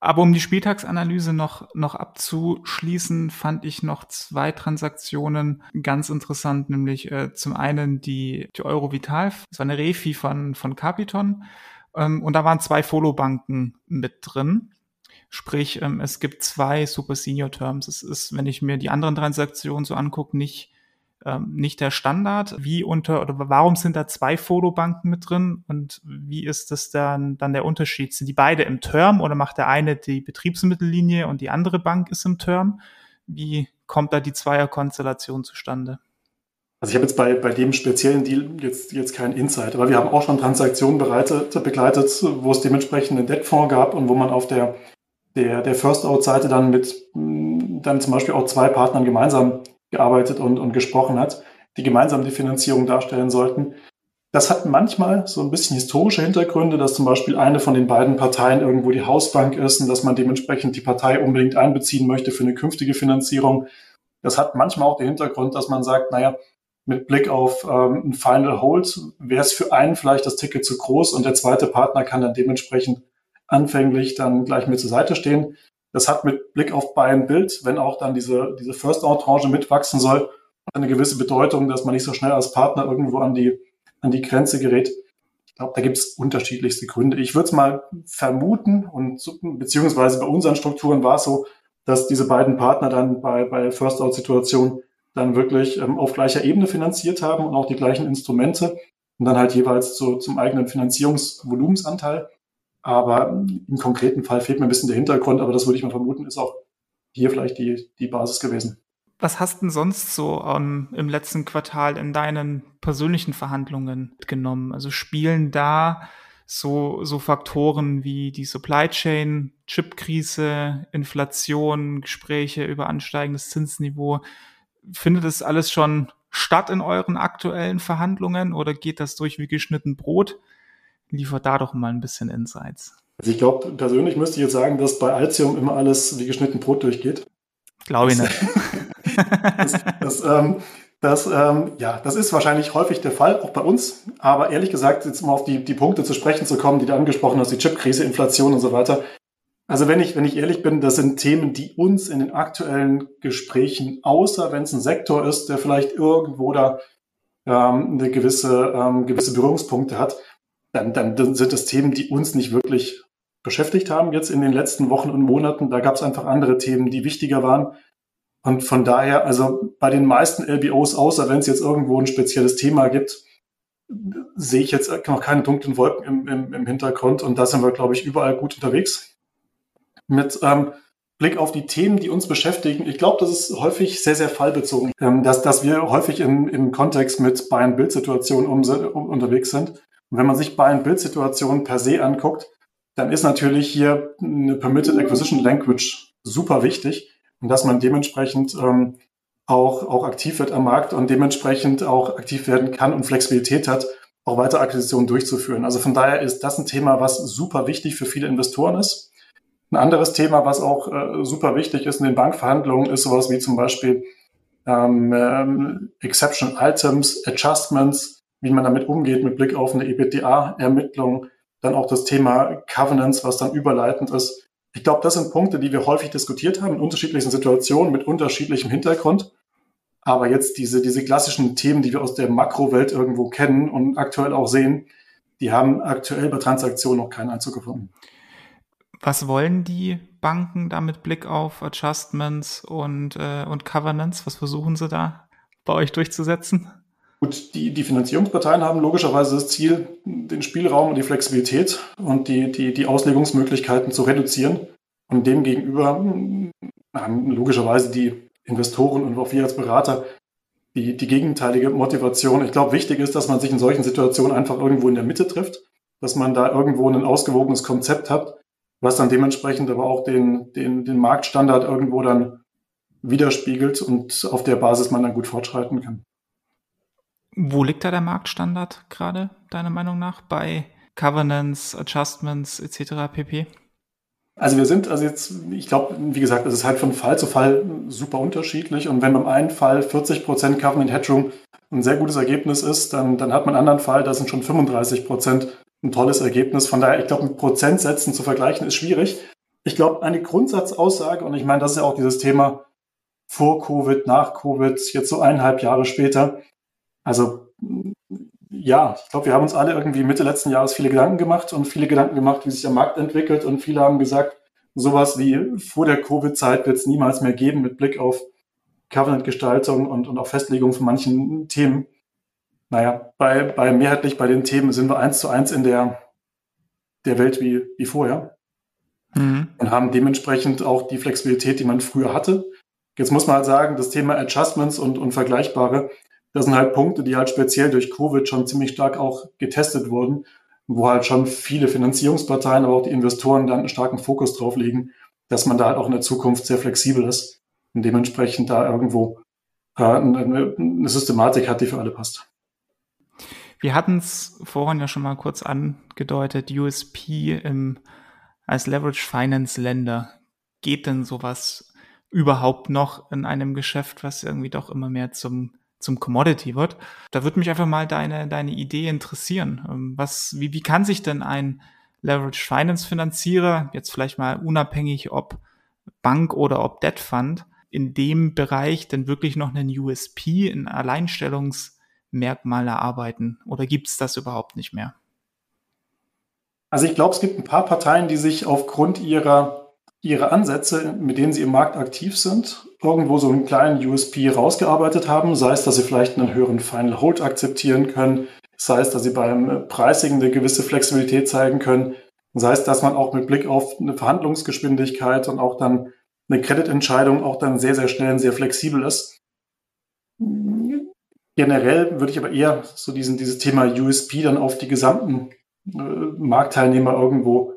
Aber um die Spieltagsanalyse noch, noch abzuschließen, fand ich noch zwei Transaktionen ganz interessant, nämlich äh, zum einen die, die Eurovital, das war eine Refi von, von Capiton ähm, und da waren zwei Follow-Banken mit drin. Sprich, ähm, es gibt zwei Super Senior Terms. Es ist, wenn ich mir die anderen Transaktionen so angucke, nicht, ähm, nicht der Standard. Wie unter, oder warum sind da zwei Follow-Banken mit drin? Und wie ist das dann, dann der Unterschied? Sind die beide im Term oder macht der eine die Betriebsmittellinie und die andere Bank ist im Term? Wie kommt da die Zweierkonstellation zustande? Also ich habe jetzt bei, bei dem speziellen Deal jetzt, jetzt keinen Insight, aber wir haben auch schon Transaktionen bereitet, begleitet, wo es dementsprechend einen Debtfonds gab und wo man auf der, der, der First-Out-Seite dann mit dann zum Beispiel auch zwei Partnern gemeinsam gearbeitet und, und gesprochen hat, die gemeinsam die Finanzierung darstellen sollten. Das hat manchmal so ein bisschen historische Hintergründe, dass zum Beispiel eine von den beiden Parteien irgendwo die Hausbank ist und dass man dementsprechend die Partei unbedingt einbeziehen möchte für eine künftige Finanzierung. Das hat manchmal auch den Hintergrund, dass man sagt, naja, mit Blick auf ähm, ein Final Hold wäre es für einen vielleicht das Ticket zu groß und der zweite Partner kann dann dementsprechend anfänglich dann gleich mit zur Seite stehen. Das hat mit Blick auf Buy and Build, wenn auch dann diese, diese First-Out-Tranche mitwachsen soll, eine gewisse Bedeutung, dass man nicht so schnell als Partner irgendwo an die, an die Grenze gerät. Ich glaube, da gibt es unterschiedlichste Gründe. Ich würde es mal vermuten und beziehungsweise bei unseren Strukturen war es so, dass diese beiden Partner dann bei, bei First-Out-Situationen dann wirklich ähm, auf gleicher Ebene finanziert haben und auch die gleichen Instrumente und dann halt jeweils zu, zum eigenen Finanzierungsvolumensanteil. Aber im konkreten Fall fehlt mir ein bisschen der Hintergrund, aber das würde ich mal vermuten, ist auch hier vielleicht die, die Basis gewesen. Was hast denn sonst so ähm, im letzten Quartal in deinen persönlichen Verhandlungen genommen? Also spielen da so, so Faktoren wie die Supply Chain, Chipkrise, Inflation, Gespräche über ansteigendes Zinsniveau findet das alles schon statt in euren aktuellen Verhandlungen oder geht das durch wie geschnitten Brot? Liefert da doch mal ein bisschen Insights. Also ich glaube, persönlich müsste ich jetzt sagen, dass bei Altium immer alles wie geschnitten Brot durchgeht. Glaube ich nicht. das, das, ähm, das, ähm, ja, das ist wahrscheinlich häufig der Fall, auch bei uns. Aber ehrlich gesagt, jetzt mal auf die, die Punkte zu sprechen zu kommen, die du angesprochen hast, die Chipkrise, Inflation und so weiter, also wenn ich, wenn ich ehrlich bin, das sind Themen, die uns in den aktuellen Gesprächen, außer wenn es ein Sektor ist, der vielleicht irgendwo da ähm, eine gewisse, ähm, gewisse Berührungspunkte hat, dann, dann, sind das Themen, die uns nicht wirklich beschäftigt haben jetzt in den letzten Wochen und Monaten. Da gab es einfach andere Themen, die wichtiger waren. Und von daher, also bei den meisten LBOs, außer wenn es jetzt irgendwo ein spezielles Thema gibt, sehe ich jetzt noch keine dunklen Wolken im, im, im Hintergrund. Und da sind wir, glaube ich, überall gut unterwegs mit ähm, Blick auf die Themen, die uns beschäftigen. Ich glaube, das ist häufig sehr, sehr fallbezogen, ähm, dass, dass wir häufig in, im Kontext mit Buy-and-Build-Situationen um, um, unterwegs sind. Und wenn man sich Buy-and-Build-Situationen per se anguckt, dann ist natürlich hier eine Permitted Acquisition Language super wichtig und dass man dementsprechend ähm, auch, auch aktiv wird am Markt und dementsprechend auch aktiv werden kann und Flexibilität hat, auch weitere Akquisitionen durchzuführen. Also von daher ist das ein Thema, was super wichtig für viele Investoren ist ein anderes Thema, was auch äh, super wichtig ist in den Bankverhandlungen, ist sowas wie zum Beispiel ähm, ähm, Exceptional Items, Adjustments, wie man damit umgeht mit Blick auf eine EBITDA-Ermittlung, dann auch das Thema Covenants, was dann überleitend ist. Ich glaube, das sind Punkte, die wir häufig diskutiert haben in unterschiedlichen Situationen mit unterschiedlichem Hintergrund. Aber jetzt diese, diese klassischen Themen, die wir aus der Makrowelt irgendwo kennen und aktuell auch sehen, die haben aktuell bei Transaktionen noch keinen Einzug gefunden. Was wollen die Banken da mit Blick auf Adjustments und, äh, und Covenants? Was versuchen sie da bei euch durchzusetzen? Gut, die, die Finanzierungsparteien haben logischerweise das Ziel, den Spielraum und die Flexibilität und die, die, die Auslegungsmöglichkeiten zu reduzieren. Und demgegenüber haben logischerweise die Investoren und auch wir als Berater die, die gegenteilige Motivation. Ich glaube, wichtig ist, dass man sich in solchen Situationen einfach irgendwo in der Mitte trifft, dass man da irgendwo ein ausgewogenes Konzept hat, was dann dementsprechend aber auch den, den, den Marktstandard irgendwo dann widerspiegelt und auf der Basis man dann gut fortschreiten kann. Wo liegt da der Marktstandard gerade, deiner Meinung nach, bei Covenants, Adjustments etc. pp? Also wir sind, also jetzt, ich glaube, wie gesagt, es ist halt von Fall zu Fall super unterschiedlich. Und wenn beim einen Fall 40% Covenant Headroom ein sehr gutes Ergebnis ist, dann, dann hat man einen anderen Fall, da sind schon 35% ein tolles Ergebnis. Von daher, ich glaube, mit Prozentsätzen zu vergleichen ist schwierig. Ich glaube, eine Grundsatzaussage, und ich meine, das ist ja auch dieses Thema vor Covid, nach Covid, jetzt so eineinhalb Jahre später, also ja, ich glaube, wir haben uns alle irgendwie Mitte letzten Jahres viele Gedanken gemacht und viele Gedanken gemacht, wie sich der Markt entwickelt. Und viele haben gesagt, sowas wie vor der Covid-Zeit wird es niemals mehr geben mit Blick auf Covenant-Gestaltung und, und auf Festlegung von manchen Themen. Naja, bei, bei mehrheitlich bei den Themen sind wir eins zu eins in der, der Welt wie, wie vorher. Mhm. Und haben dementsprechend auch die Flexibilität, die man früher hatte. Jetzt muss man halt sagen, das Thema Adjustments und, und Vergleichbare das sind halt Punkte, die halt speziell durch Covid schon ziemlich stark auch getestet wurden, wo halt schon viele Finanzierungsparteien, aber auch die Investoren dann einen starken Fokus drauf legen, dass man da halt auch in der Zukunft sehr flexibel ist und dementsprechend da irgendwo äh, eine, Systematik hat, die für alle passt. Wir hatten es vorhin ja schon mal kurz angedeutet, USP im, als Leverage Finance Länder. Geht denn sowas überhaupt noch in einem Geschäft, was irgendwie doch immer mehr zum zum Commodity wird. Da würde mich einfach mal deine, deine Idee interessieren. Ähm, was, wie, wie kann sich denn ein Leverage Finance Finanzierer, jetzt vielleicht mal unabhängig ob Bank oder ob Debt Fund, in dem Bereich denn wirklich noch einen USP, ein Alleinstellungsmerkmal erarbeiten? Oder gibt es das überhaupt nicht mehr? Also ich glaube, es gibt ein paar Parteien, die sich aufgrund ihrer ihre Ansätze, mit denen sie im Markt aktiv sind, irgendwo so einen kleinen USP rausgearbeitet haben, sei es, dass sie vielleicht einen höheren Final Hold akzeptieren können, sei es, dass sie beim Pricing eine gewisse Flexibilität zeigen können, sei es, dass man auch mit Blick auf eine Verhandlungsgeschwindigkeit und auch dann eine Kreditentscheidung auch dann sehr, sehr schnell und sehr flexibel ist. Generell würde ich aber eher so diesen, dieses Thema USP dann auf die gesamten äh, Marktteilnehmer irgendwo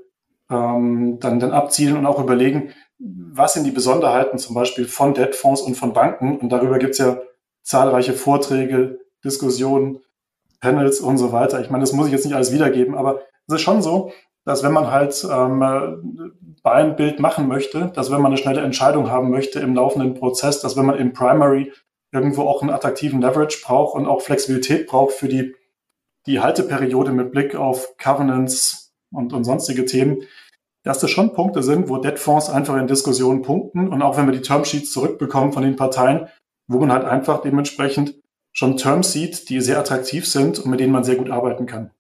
ähm, dann, dann abzielen und auch überlegen, was sind die Besonderheiten zum Beispiel von Debtfonds und von Banken. Und darüber gibt es ja zahlreiche Vorträge, Diskussionen, Panels und so weiter. Ich meine, das muss ich jetzt nicht alles wiedergeben, aber es ist schon so, dass wenn man halt ähm, Bild machen möchte, dass wenn man eine schnelle Entscheidung haben möchte im laufenden Prozess, dass wenn man im Primary irgendwo auch einen attraktiven Leverage braucht und auch Flexibilität braucht für die, die Halteperiode mit Blick auf Covenants, und, und sonstige Themen, dass das schon Punkte sind, wo Debtfonds einfach in Diskussionen punkten und auch wenn wir die Termsheets zurückbekommen von den Parteien, wo man halt einfach dementsprechend schon Terms sieht, die sehr attraktiv sind und mit denen man sehr gut arbeiten kann.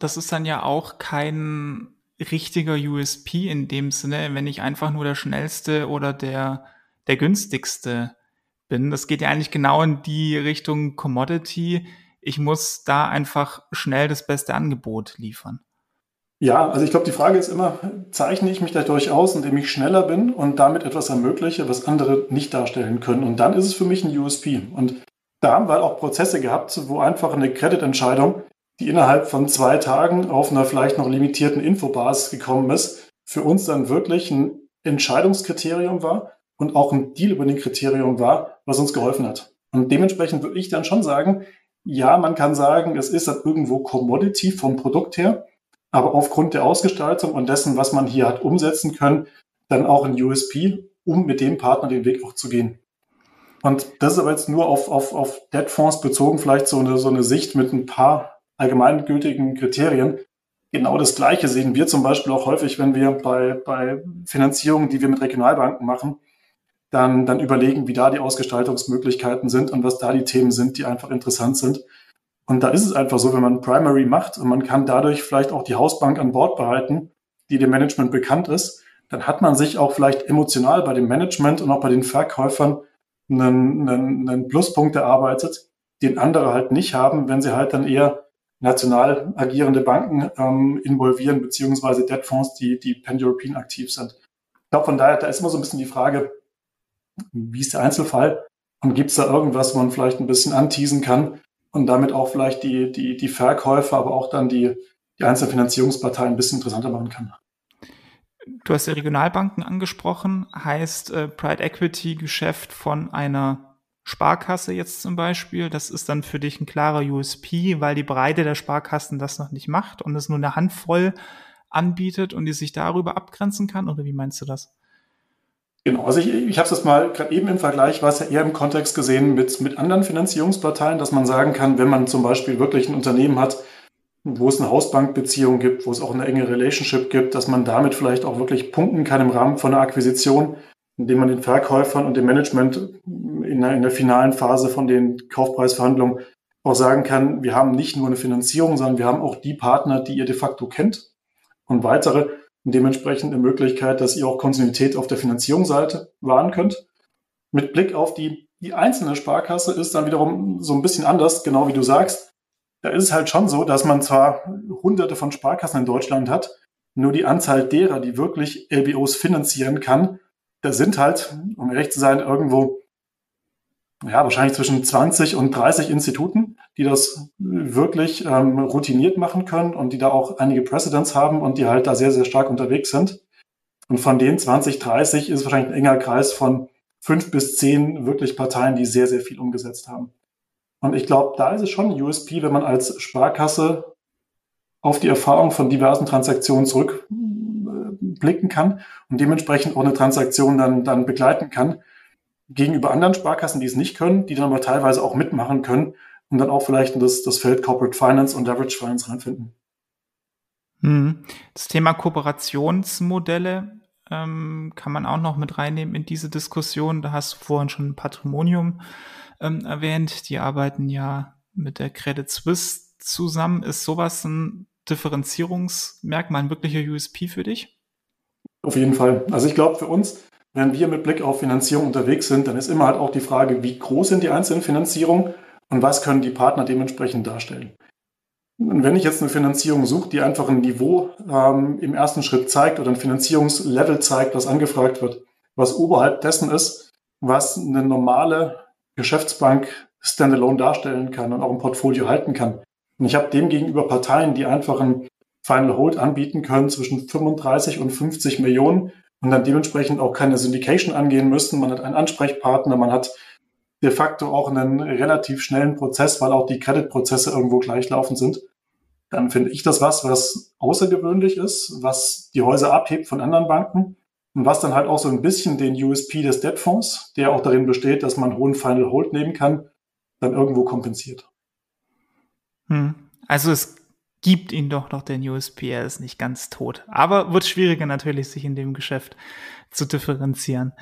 Das ist dann ja auch kein richtiger USP in dem Sinne, wenn ich einfach nur der schnellste oder der, der günstigste bin. Das geht ja eigentlich genau in die Richtung Commodity. Ich muss da einfach schnell das beste Angebot liefern. Ja, also ich glaube, die Frage ist immer, zeichne ich mich dadurch aus, indem ich schneller bin und damit etwas ermögliche, was andere nicht darstellen können. Und dann ist es für mich ein USP. Und da haben wir halt auch Prozesse gehabt, wo einfach eine Kreditentscheidung, die innerhalb von zwei Tagen auf einer vielleicht noch limitierten Infobasis gekommen ist, für uns dann wirklich ein Entscheidungskriterium war und auch ein Deal über den Kriterium war, was uns geholfen hat. Und dementsprechend würde ich dann schon sagen, ja, man kann sagen, es ist dann irgendwo Commodity vom Produkt her, aber aufgrund der Ausgestaltung und dessen, was man hier hat umsetzen können, dann auch ein USP, um mit dem Partner den Weg auch zu gehen. Und das ist aber jetzt nur auf, auf, auf Debtfonds bezogen, vielleicht so eine, so eine Sicht mit ein paar allgemeingültigen Kriterien. Genau das Gleiche sehen wir zum Beispiel auch häufig, wenn wir bei, bei Finanzierungen, die wir mit Regionalbanken machen, dann, dann überlegen, wie da die Ausgestaltungsmöglichkeiten sind und was da die Themen sind, die einfach interessant sind. Und da ist es einfach so, wenn man Primary macht und man kann dadurch vielleicht auch die Hausbank an Bord behalten, die dem Management bekannt ist, dann hat man sich auch vielleicht emotional bei dem Management und auch bei den Verkäufern einen, einen, einen Pluspunkt erarbeitet, den andere halt nicht haben, wenn sie halt dann eher national agierende Banken ähm, involvieren, beziehungsweise Debtfonds, die, die pan-European aktiv sind. Ich glaube, von daher, da ist immer so ein bisschen die Frage, wie ist der Einzelfall? Und gibt es da irgendwas, wo man vielleicht ein bisschen anteasen kann und damit auch vielleicht die, die, die Verkäufer, aber auch dann die, die einzelnen Finanzierungsparteien ein bisschen interessanter machen kann? Du hast ja Regionalbanken angesprochen, heißt äh, Pride Equity Geschäft von einer Sparkasse jetzt zum Beispiel. Das ist dann für dich ein klarer USP, weil die Breite der Sparkassen das noch nicht macht und es nur eine Handvoll anbietet und die sich darüber abgrenzen kann? Oder wie meinst du das? Genau, also ich, ich habe es mal gerade eben im Vergleich, war es ja eher im Kontext gesehen mit, mit anderen Finanzierungsparteien, dass man sagen kann, wenn man zum Beispiel wirklich ein Unternehmen hat, wo es eine Hausbankbeziehung gibt, wo es auch eine enge Relationship gibt, dass man damit vielleicht auch wirklich punkten kann im Rahmen von einer Akquisition, indem man den Verkäufern und dem Management in der, in der finalen Phase von den Kaufpreisverhandlungen auch sagen kann, wir haben nicht nur eine Finanzierung, sondern wir haben auch die Partner, die ihr de facto kennt und weitere und dementsprechend eine Möglichkeit, dass ihr auch Kontinuität auf der Finanzierungsseite wahren könnt. Mit Blick auf die, die einzelne Sparkasse ist dann wiederum so ein bisschen anders, genau wie du sagst da ist es halt schon so, dass man zwar hunderte von Sparkassen in Deutschland hat, nur die Anzahl derer, die wirklich LBOs finanzieren kann, da sind halt, um ehrlich zu sein, irgendwo, ja, wahrscheinlich zwischen 20 und 30 Instituten, die das wirklich ähm, routiniert machen können und die da auch einige Precedents haben und die halt da sehr, sehr stark unterwegs sind. Und von den 20, 30 ist wahrscheinlich ein enger Kreis von fünf bis zehn wirklich Parteien, die sehr, sehr viel umgesetzt haben. Und ich glaube, da ist es schon ein USP, wenn man als Sparkasse auf die Erfahrung von diversen Transaktionen zurückblicken kann und dementsprechend auch eine Transaktion dann, dann begleiten kann gegenüber anderen Sparkassen, die es nicht können, die dann aber teilweise auch mitmachen können und dann auch vielleicht in das, das Feld Corporate Finance und Leverage Finance reinfinden. Hm. Das Thema Kooperationsmodelle ähm, kann man auch noch mit reinnehmen in diese Diskussion. Da hast du vorhin schon Patrimonium ähm, erwähnt. Die arbeiten ja mit der Credit Suisse zusammen. Ist sowas ein Differenzierungsmerkmal, ein wirklicher USP für dich? Auf jeden Fall. Also ich glaube, für uns, wenn wir mit Blick auf Finanzierung unterwegs sind, dann ist immer halt auch die Frage, wie groß sind die einzelnen Finanzierungen und was können die Partner dementsprechend darstellen. Und wenn ich jetzt eine Finanzierung suche, die einfach ein Niveau ähm, im ersten Schritt zeigt oder ein Finanzierungslevel zeigt, was angefragt wird, was oberhalb dessen ist, was eine normale Geschäftsbank standalone darstellen kann und auch ein Portfolio halten kann. Und ich habe dem gegenüber Parteien, die einfach ein Final Hold anbieten können zwischen 35 und 50 Millionen und dann dementsprechend auch keine Syndication angehen müssen. Man hat einen Ansprechpartner, man hat de facto auch einen relativ schnellen Prozess, weil auch die Credit-Prozesse irgendwo gleichlaufend sind. Dann finde ich das was, was außergewöhnlich ist, was die Häuser abhebt von anderen Banken und was dann halt auch so ein bisschen den USP des Debtfonds, der auch darin besteht, dass man hohen Final Hold nehmen kann, dann irgendwo kompensiert. Hm. Also es gibt ihn doch noch den USP, er ist nicht ganz tot. Aber wird schwieriger natürlich, sich in dem Geschäft zu differenzieren.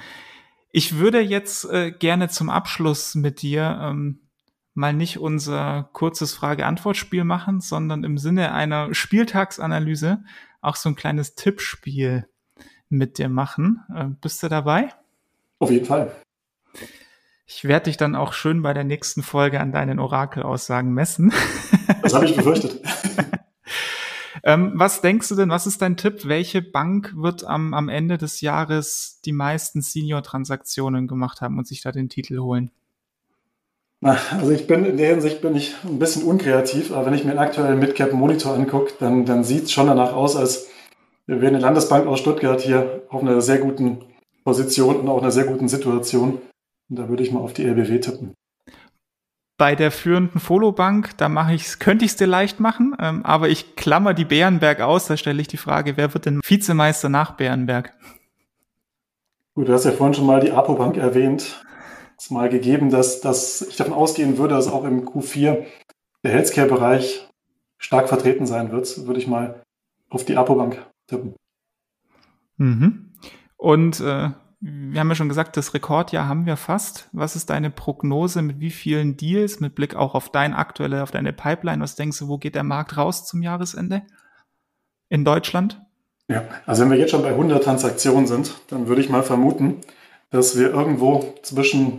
Ich würde jetzt äh, gerne zum Abschluss mit dir ähm, mal nicht unser kurzes Frage-Antwort-Spiel machen, sondern im Sinne einer Spieltagsanalyse auch so ein kleines Tippspiel mit dir machen. Äh, bist du dabei? Auf jeden Fall. Ich werde dich dann auch schön bei der nächsten Folge an deinen Orakelaussagen messen. Das habe ich befürchtet. ähm, was denkst du denn, was ist dein Tipp? Welche Bank wird am, am Ende des Jahres die meisten Senior-Transaktionen gemacht haben und sich da den Titel holen? Also ich bin in der Hinsicht bin ich ein bisschen unkreativ, aber wenn ich mir den aktuellen Midcap Monitor angucke, dann, dann sieht es schon danach aus, als wir wären eine Landesbank aus Stuttgart hier auf einer sehr guten Position und auch einer sehr guten Situation. Und da würde ich mal auf die LBW tippen. Bei der führenden Follow-Bank, da mache ich könnte ich es dir leicht machen, ähm, aber ich klammer die Bärenberg aus, da stelle ich die Frage, wer wird denn Vizemeister nach Bärenberg? Gut, du hast ja vorhin schon mal die Apo Bank erwähnt. ist mal gegeben, dass, dass ich davon ausgehen würde, dass auch im Q4 der Healthcare-Bereich stark vertreten sein wird, würde ich mal auf die Apobank tippen. Mhm. Und äh, wir haben ja schon gesagt, das Rekordjahr haben wir fast. Was ist deine Prognose mit wie vielen Deals, mit Blick auch auf dein aktuelle, auf deine Pipeline? Was denkst du, wo geht der Markt raus zum Jahresende in Deutschland? Ja, also wenn wir jetzt schon bei 100 Transaktionen sind, dann würde ich mal vermuten, dass wir irgendwo zwischen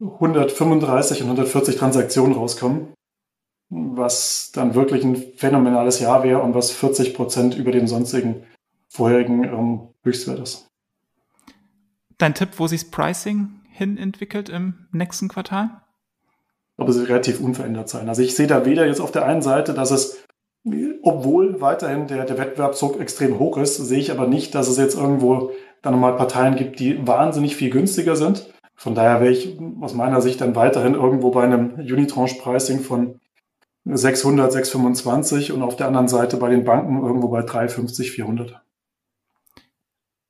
135 und 140 Transaktionen rauskommen, was dann wirklich ein phänomenales Jahr wäre und was 40 Prozent über dem sonstigen vorherigen ähm, Höchstwert ist. Dein Tipp, wo sich das Pricing hin entwickelt im nächsten Quartal? Aber es wird relativ unverändert sein. Also ich sehe da weder jetzt auf der einen Seite, dass es, obwohl weiterhin der, der Wettbewerbsdruck extrem hoch ist, sehe ich aber nicht, dass es jetzt irgendwo dann nochmal Parteien gibt, die wahnsinnig viel günstiger sind. Von daher wäre ich aus meiner Sicht dann weiterhin irgendwo bei einem Unitranche-Pricing von 600, 625 und auf der anderen Seite bei den Banken irgendwo bei 350, 400.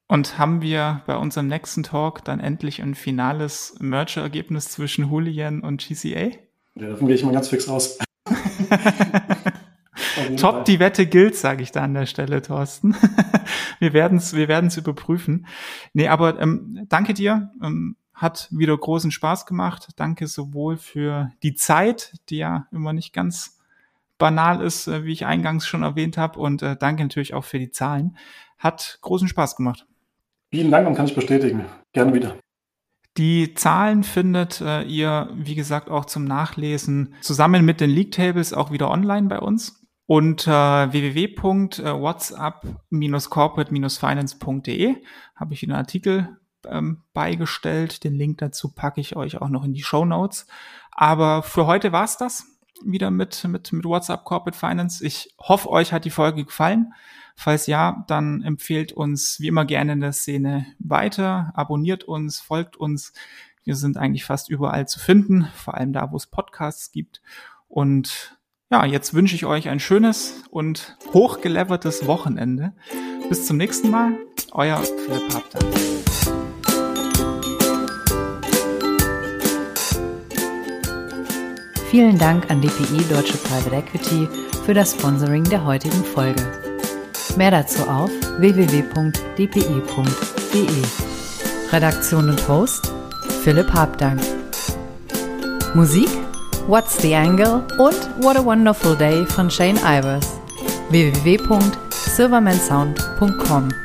Und haben wir bei unserem nächsten Talk dann endlich ein finales Merger-Ergebnis zwischen Julian und GCA? Ja, davon gehe ich mal ganz fix aus. Top, Fall. die Wette gilt, sage ich da an der Stelle, Thorsten. wir werden es wir werden's überprüfen. Nee, aber ähm, danke dir. Ähm, hat wieder großen Spaß gemacht. Danke sowohl für die Zeit, die ja immer nicht ganz banal ist, äh, wie ich eingangs schon erwähnt habe. Und äh, danke natürlich auch für die Zahlen. Hat großen Spaß gemacht. Vielen Dank und kann ich bestätigen. Gerne wieder. Die Zahlen findet äh, ihr, wie gesagt, auch zum Nachlesen zusammen mit den League Tables auch wieder online bei uns. Unter www.whatsapp-corporate-finance.de habe ich einen Artikel ähm, beigestellt. Den Link dazu packe ich euch auch noch in die Show Notes. Aber für heute war's das wieder mit, mit, mit WhatsApp Corporate Finance. Ich hoffe, euch hat die Folge gefallen. Falls ja, dann empfehlt uns wie immer gerne in der Szene weiter, abonniert uns, folgt uns. Wir sind eigentlich fast überall zu finden, vor allem da, wo es Podcasts gibt. Und ja, jetzt wünsche ich euch ein schönes und hochgelevertes Wochenende. Bis zum nächsten Mal. Euer Philipp Habter. Vielen Dank an DPI Deutsche Private Equity für das Sponsoring der heutigen Folge. Mehr dazu auf www.dpi.de. Redaktion und Host Philipp Habdank. Musik What's the Angle und What a Wonderful Day von Shane Ivers. www.silvermansound.com